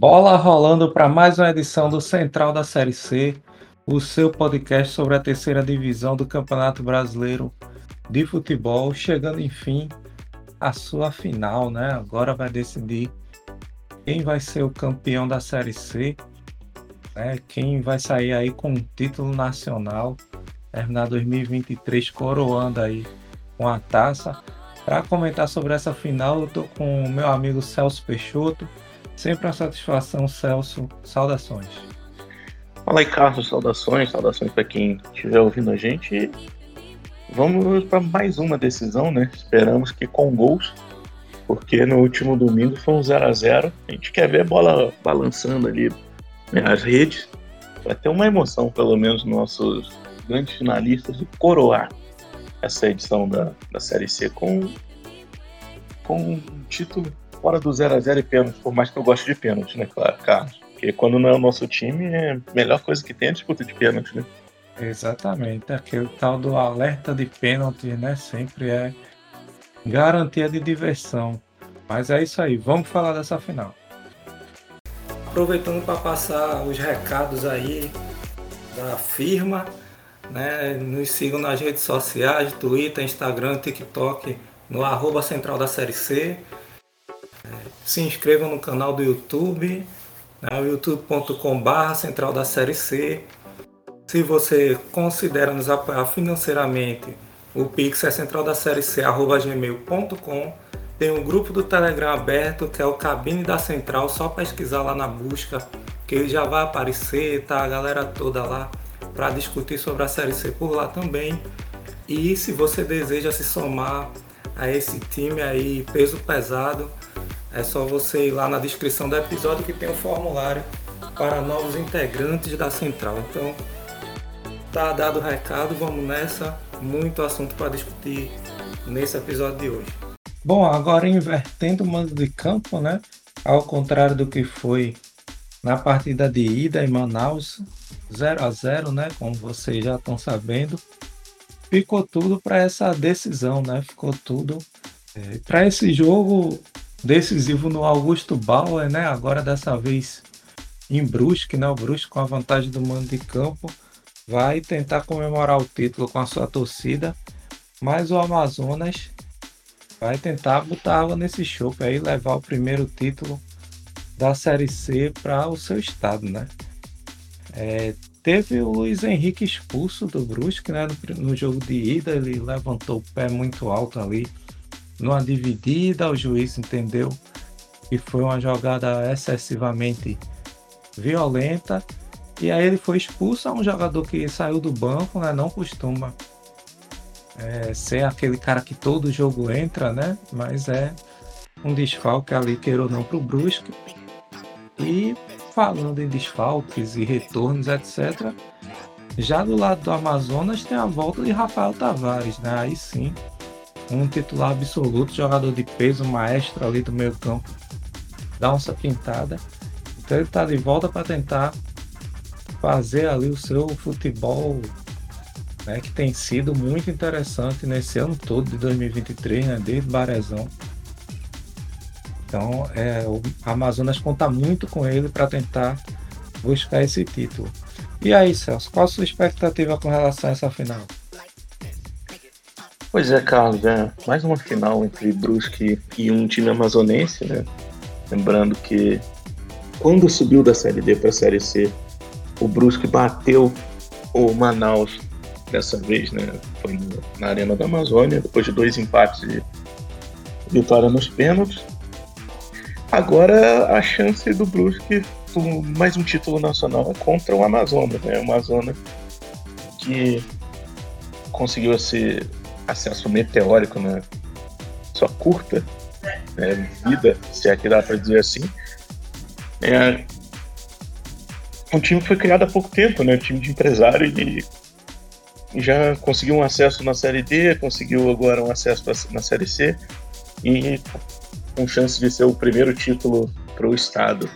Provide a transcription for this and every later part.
Bola rolando para mais uma edição do Central da Série C, o seu podcast sobre a terceira divisão do Campeonato Brasileiro de Futebol, chegando enfim à sua final, né? Agora vai decidir quem vai ser o campeão da Série C, né? quem vai sair aí com o título nacional, terminar 2023 coroando aí com a taça. Para comentar sobre essa final, eu tô com o meu amigo Celso Peixoto. Sempre uma satisfação, Celso. Saudações. Fala aí, Carlos. Saudações. Saudações para quem estiver ouvindo a gente. Vamos para mais uma decisão, né? Esperamos que com gols, porque no último domingo foi um 0 a 0 A gente quer ver a bola balançando ali né, as redes. Vai ter uma emoção, pelo menos, nossos grandes finalistas de coroar essa edição da, da Série C com, com um título fora do 0 a 0 e pênalti, por mais que eu goste de pênalti, né, claro, Carlos? Porque quando não é o nosso time, é a melhor coisa que tem é a disputa de pênalti, né? Exatamente, aquele tal do alerta de pênalti, né? Sempre é garantia de diversão. Mas é isso aí, vamos falar dessa final. Aproveitando para passar os recados aí da firma, né? Nos sigam nas redes sociais, Twitter, Instagram, TikTok, no arroba central da série C se inscrevam no canal do YouTube, né, youtube.com.br Central da Série C. Se você considera nos apoiar financeiramente, o Pix é central da série gmail.com. Tem um grupo do Telegram aberto que é o Cabine da Central, só pesquisar lá na busca, que ele já vai aparecer, tá? A galera toda lá para discutir sobre a série C por lá também. E se você deseja se somar a esse time aí, peso pesado, é só você ir lá na descrição do episódio que tem um formulário para novos integrantes da central. Então, tá dado o recado, vamos nessa. Muito assunto para discutir nesse episódio de hoje. Bom, agora invertendo o mando de campo, né? Ao contrário do que foi na partida de ida em Manaus, 0 a 0 né? Como vocês já estão sabendo. Ficou tudo para essa decisão, né? Ficou tudo. É, para esse jogo, decisivo no Augusto Bauer, né? Agora dessa vez em Brusque, né? O Brusque com a vantagem do mando de campo vai tentar comemorar o título com a sua torcida, mas o Amazonas vai tentar botar água nesse chope aí, levar o primeiro título da Série C para o seu estado, né? É, teve o Luiz Henrique expulso do Brusque, né? No, no jogo de ida ele levantou o pé muito alto ali numa dividida, o juiz entendeu que foi uma jogada excessivamente violenta e aí ele foi expulso a um jogador que saiu do banco, né? Não costuma é, ser aquele cara que todo jogo entra, né? Mas é um desfalque ali, queira ou não, para o Brusque. E falando em desfalques e retornos, etc. Já do lado do Amazonas tem a volta de Rafael Tavares, né? Aí sim, um titular absoluto, jogador de peso, maestro ali do meio campo, dá uma pintada. Então ele está de volta para tentar fazer ali o seu futebol, né, que tem sido muito interessante nesse ano todo de 2023, né, desde Barezão. Então é, o Amazonas conta muito com ele para tentar buscar esse título. E aí, Celso, qual a sua expectativa com relação a essa final? Pois é, Carlos, é mais uma final entre Brusque e um time amazonense, né? Lembrando que quando subiu da Série D para a Série C, o Brusque bateu o Manaus dessa vez, né? Foi na Arena da Amazônia, depois de dois empates e vitória nos pênaltis. Agora a chance do Brusque mais um título nacional é contra o Amazonas, né? O Amazonas que conseguiu esse acesso meteórico na sua curta né, vida, se é que dá para dizer assim. É um time que foi criado há pouco tempo, né? Um time de empresário e já conseguiu um acesso na Série D, conseguiu agora um acesso na Série C e com chance de ser o primeiro título para o estado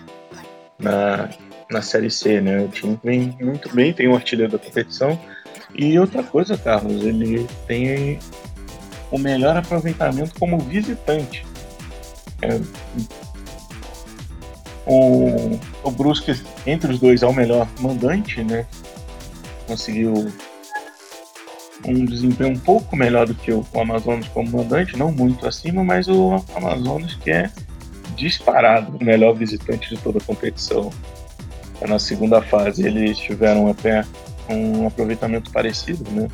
na, na Série C, né? O time vem muito bem, tem um artilheiro da competição e outra coisa, Carlos, ele tem o melhor aproveitamento como visitante. É, O, o Brusque, entre os dois, é o melhor mandante, né? Conseguiu um desempenho um pouco melhor do que o, o Amazonas como mandante, não muito acima, mas o Amazonas que é disparado o melhor visitante de toda a competição. Na segunda fase eles tiveram até um aproveitamento parecido, né?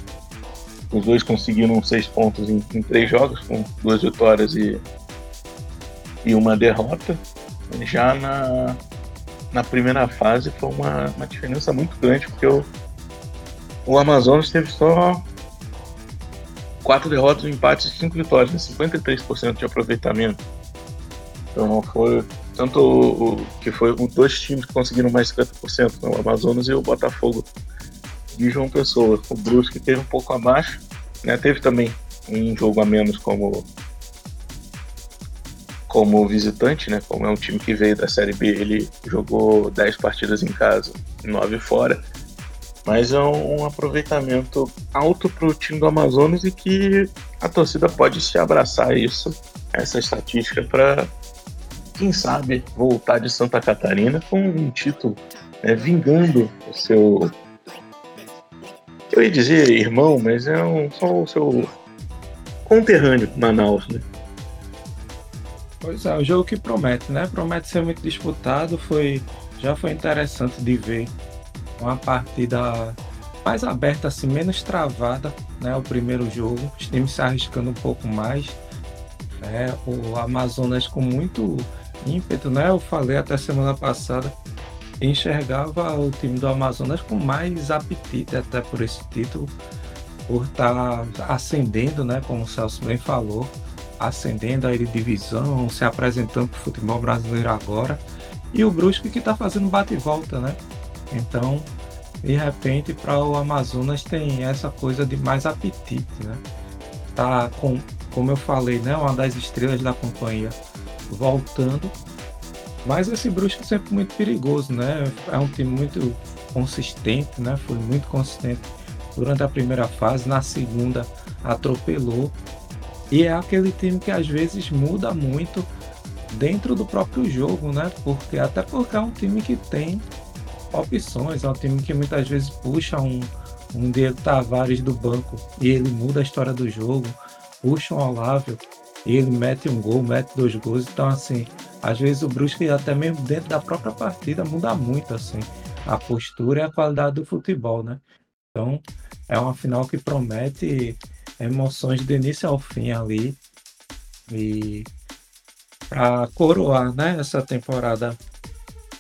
Os dois conseguiram seis pontos em, em três jogos, com duas vitórias e, e uma derrota. Já na, na primeira fase foi uma, uma diferença muito grande, porque o, o Amazonas teve só quatro derrotas, um empate e cinco vitórias, né? 53% de aproveitamento. Então foi tanto o, que foi os dois times que conseguiram mais 50%, né? o Amazonas e o Botafogo de João Pessoa. O Brusque teve um pouco abaixo, né? teve também um jogo a menos como como visitante, né? Como é um time que veio da Série B, ele jogou 10 partidas em casa e 9 fora. Mas é um, um aproveitamento alto para o time do Amazonas e que a torcida pode se abraçar isso, essa estatística, para, quem sabe, voltar de Santa Catarina com um título, né? vingando o seu eu ia dizer irmão, mas é um, só o seu conterrâneo Manaus, né? Pois é, um jogo que promete, né? Promete ser muito disputado. Foi, já foi interessante de ver uma partida mais aberta, assim, menos travada, né? O primeiro jogo, os times se arriscando um pouco mais. Né? O Amazonas com muito ímpeto, né? Eu falei até semana passada enxergava o time do Amazonas com mais apetite até por esse título, por estar tá ascendendo, né, como o Celso bem falou, ascendendo a divisão, se apresentando para o futebol brasileiro agora, e o Brusque que está fazendo bate e volta, né? Então, de repente, para o Amazonas tem essa coisa de mais apetite, né? Tá com, como eu falei, né, uma das estrelas da companhia voltando mas esse Brusque é sempre muito perigoso, né? É um time muito consistente, né? Foi muito consistente durante a primeira fase, na segunda atropelou. E é aquele time que às vezes muda muito dentro do próprio jogo, né? Porque até porque é um time que tem opções, é um time que muitas vezes puxa um, um Diego Tavares do banco e ele muda a história do jogo, puxa um Olávio e ele mete um gol, mete dois gols. Então, assim, às vezes o Brusque até mesmo dentro da própria partida muda muito assim a postura e a qualidade do futebol, né? Então é uma final que promete emoções de início ao fim ali e para coroar, né, essa temporada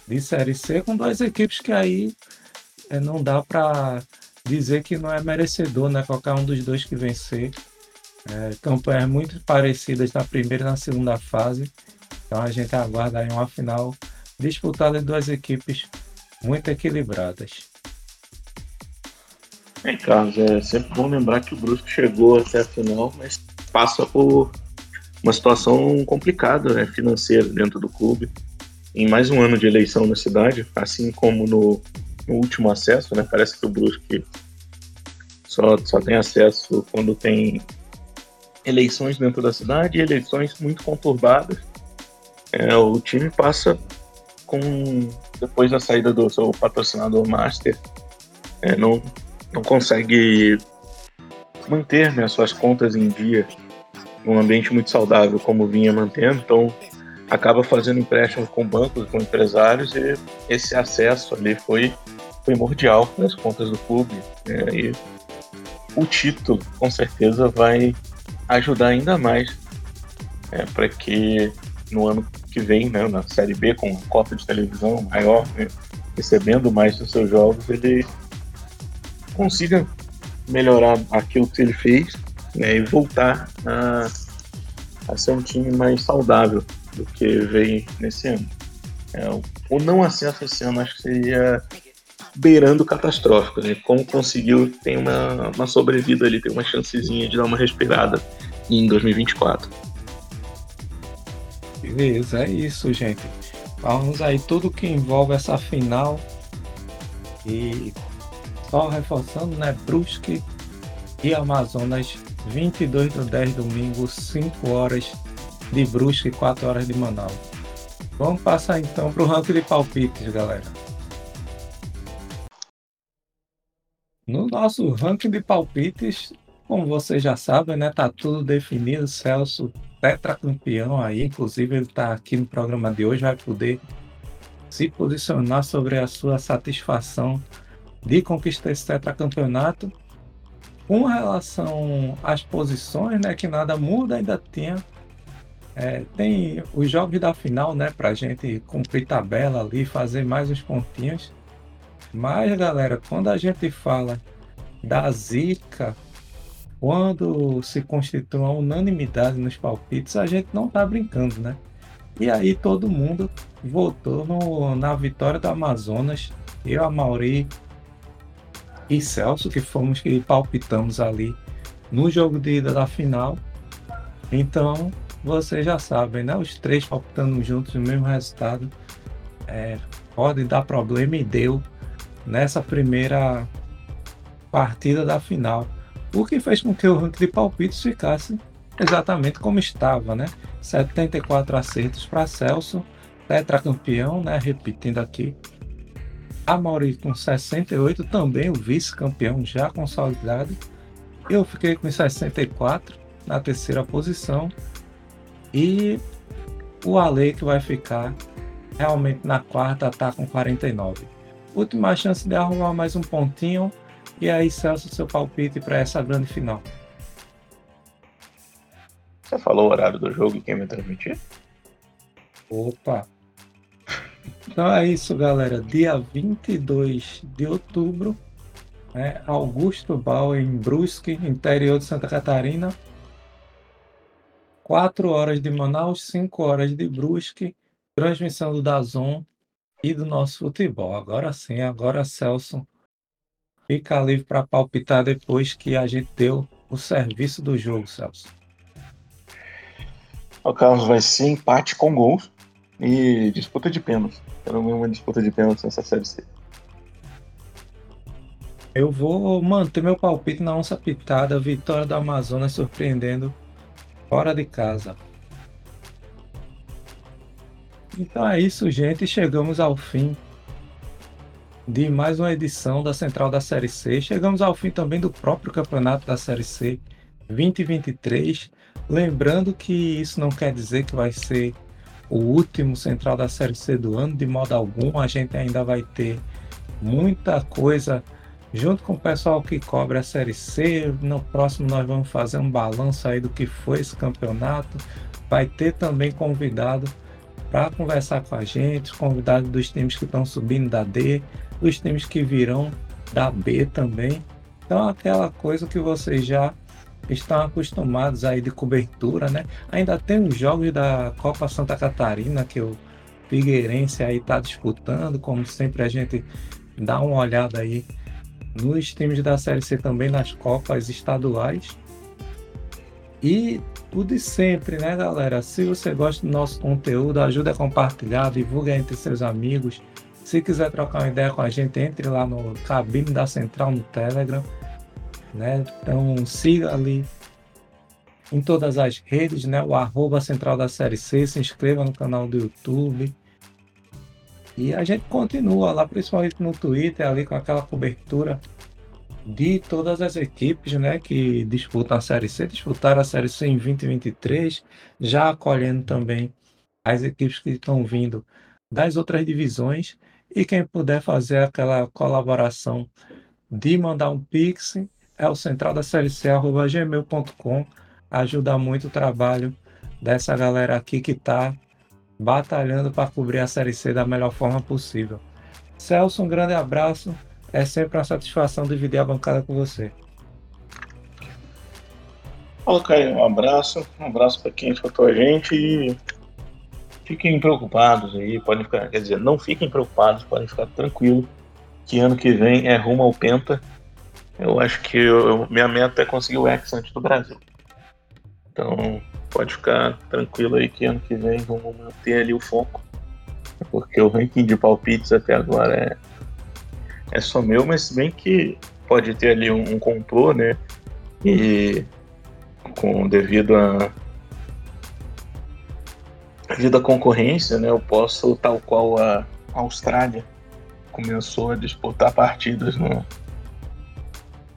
de série C com duas equipes que aí é, não dá para dizer que não é merecedor, né? Qualquer um dos dois que vencer. É, campanhas muito parecidas na primeira e na segunda fase. Então a gente aguarda aí uma final disputada de duas equipes muito equilibradas. É, Carlos, é sempre bom lembrar que o Brusque chegou até a final, mas passa por uma situação complicada né, financeira dentro do clube. Em mais um ano de eleição na cidade, assim como no, no último acesso, né, parece que o Brusque só, só tem acesso quando tem eleições dentro da cidade eleições muito conturbadas é, o time passa com depois da saída do seu patrocinador master, é, não, não consegue manter né, suas contas em dia num ambiente muito saudável como vinha mantendo, então acaba fazendo empréstimo com bancos, com empresários e esse acesso ali foi primordial nas contas do clube né, e o título com certeza vai ajudar ainda mais é, para que no ano que vem, né, na Série B, com cota de televisão maior, né, recebendo mais dos seus jogos, ele consiga melhorar aquilo que ele fez né, e voltar a, a ser um time mais saudável do que veio nesse ano. É, o não acesso esse ano acho que seria beirando catastrófico, né? Como conseguiu, tem uma, uma sobrevida ali, tem uma chancezinha de dar uma respirada em 2024. Beleza, é isso, gente. Vamos aí tudo que envolve essa final. E só reforçando, né? Brusque e Amazonas, 22 do 10 domingo, 5 horas de Brusque e 4 horas de Manaus. Vamos passar então para o ranking de palpites, galera. No nosso ranking de palpites, como vocês já sabem, né, tá tudo definido. Celso, tetracampeão aí, inclusive ele está aqui no programa de hoje, vai poder se posicionar sobre a sua satisfação de conquistar esse tetracampeonato. Com relação às posições, né, que nada muda, ainda tinha é, tem os jogos da final, né, pra gente cumprir tabela ali, fazer mais uns pontinhos. Mas, galera, quando a gente fala da zica, quando se constitui uma unanimidade nos palpites, a gente não tá brincando, né? E aí todo mundo votou no, na vitória do Amazonas. Eu, a Mauri e Celso, que fomos que palpitamos ali no jogo de ida da final. Então, vocês já sabem, né? Os três palpitando juntos no mesmo resultado é, pode dar problema e deu nessa primeira partida da final. O que fez com que o ranking de palpites ficasse exatamente como estava, né? 74 acertos para Celso, tetracampeão, né? Repetindo aqui. A Mauri com 68, também o vice-campeão já consolidado. Eu fiquei com 64 na terceira posição. E o Ale que vai ficar realmente na quarta tá com 49. Última chance de arrumar mais um pontinho. E aí, Celso, seu palpite para essa grande final. Você falou o horário do jogo e quem vai transmitir? Opa! Então é isso, galera. Dia 22 de outubro, né? Augusto Bal em Brusque, interior de Santa Catarina. 4 horas de Manaus, 5 horas de Brusque, transmissão do Dazon e do nosso futebol. Agora sim, agora Celso fica livre para palpitar depois que a gente deu o serviço do jogo, Celso. O Carlos vai ser empate com gols e disputa de pênaltis. Quero ver uma disputa de pênaltis nessa série C. Eu vou manter meu palpite na onça pitada, vitória do Amazonas surpreendendo fora de casa. Então é isso, gente. Chegamos ao fim de mais uma edição da Central da Série C. Chegamos ao fim também do próprio campeonato da Série C 2023. Lembrando que isso não quer dizer que vai ser o último Central da Série C do ano, de modo algum. A gente ainda vai ter muita coisa junto com o pessoal que cobre a Série C. No próximo nós vamos fazer um balanço aí do que foi esse campeonato. Vai ter também convidado para conversar com a gente, convidado dos times que estão subindo da D, dos times que virão da B também. Então aquela coisa que vocês já estão acostumados aí de cobertura, né? Ainda tem os jogos da Copa Santa Catarina que o Figueirense aí está disputando, como sempre a gente dá uma olhada aí nos times da Série C também nas Copas estaduais. E o de sempre, né, galera? Se você gosta do nosso conteúdo, ajuda a compartilhar, divulga entre seus amigos. Se quiser trocar uma ideia com a gente, entre lá no Cabine da Central no Telegram. Né? Então siga ali em todas as redes, né? O arroba Central da Série C, se inscreva no canal do YouTube. E a gente continua lá, principalmente no Twitter, ali com aquela cobertura de todas as equipes né, que disputam a Série C, disputaram a Série C em 2023, já acolhendo também as equipes que estão vindo das outras divisões. E quem puder fazer aquela colaboração de mandar um pix é o central da série C, Ajuda muito o trabalho dessa galera aqui que está batalhando para cobrir a Série C da melhor forma possível. Celso, um grande abraço. É sempre uma satisfação dividir a bancada com você. Fala, Caio. Um abraço. Um abraço para quem escutou a gente e fiquem preocupados aí. Podem ficar, quer dizer, não fiquem preocupados, podem ficar tranquilos que ano que vem é rumo ao Penta. Eu acho que eu, minha meta é conseguir o X antes do Brasil. Então, pode ficar tranquilo aí que ano que vem vamos manter ali o foco. Porque o ranking de palpites até agora é, é só meu, mas bem que pode ter ali um, um complô, né? E com devido a devido à concorrência, né, eu posso, tal qual a Austrália começou a disputar partidas no,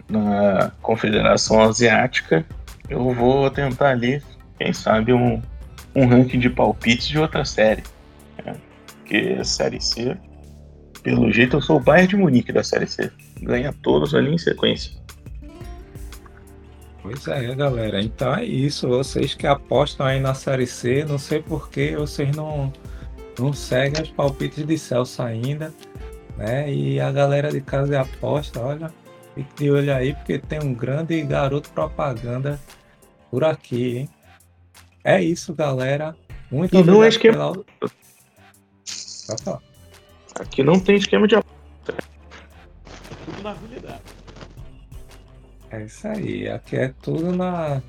na Confederação Asiática, eu vou tentar ali, quem sabe, um, um ranking de palpites de outra série. Né? Porque a Série C, pelo jeito, eu sou o Bayern de Munique da Série C. Ganha todos ali em sequência. Pois é, galera. Então é isso. Vocês que apostam aí na Série C, não sei por que vocês não, não seguem os palpites de Celso ainda. Né? E a galera de casa de aposta, olha, fique de olho aí, porque tem um grande garoto propaganda por aqui, hein? É isso, galera. Muito e não é esquema. Pela... Aqui não tem esquema de aposta. Tudo na realidade. É isso aí. Aqui é tudo na,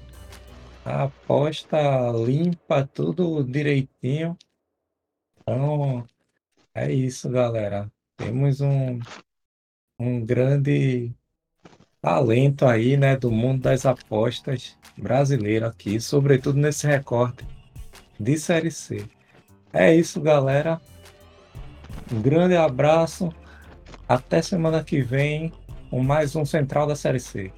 aposta limpa, tudo direitinho. Então, é isso, galera. Temos um, um grande talento aí, né, do mundo das apostas brasileiro aqui, sobretudo nesse recorte de Série C. É isso, galera. Um grande abraço. Até semana que vem com mais um Central da Série C.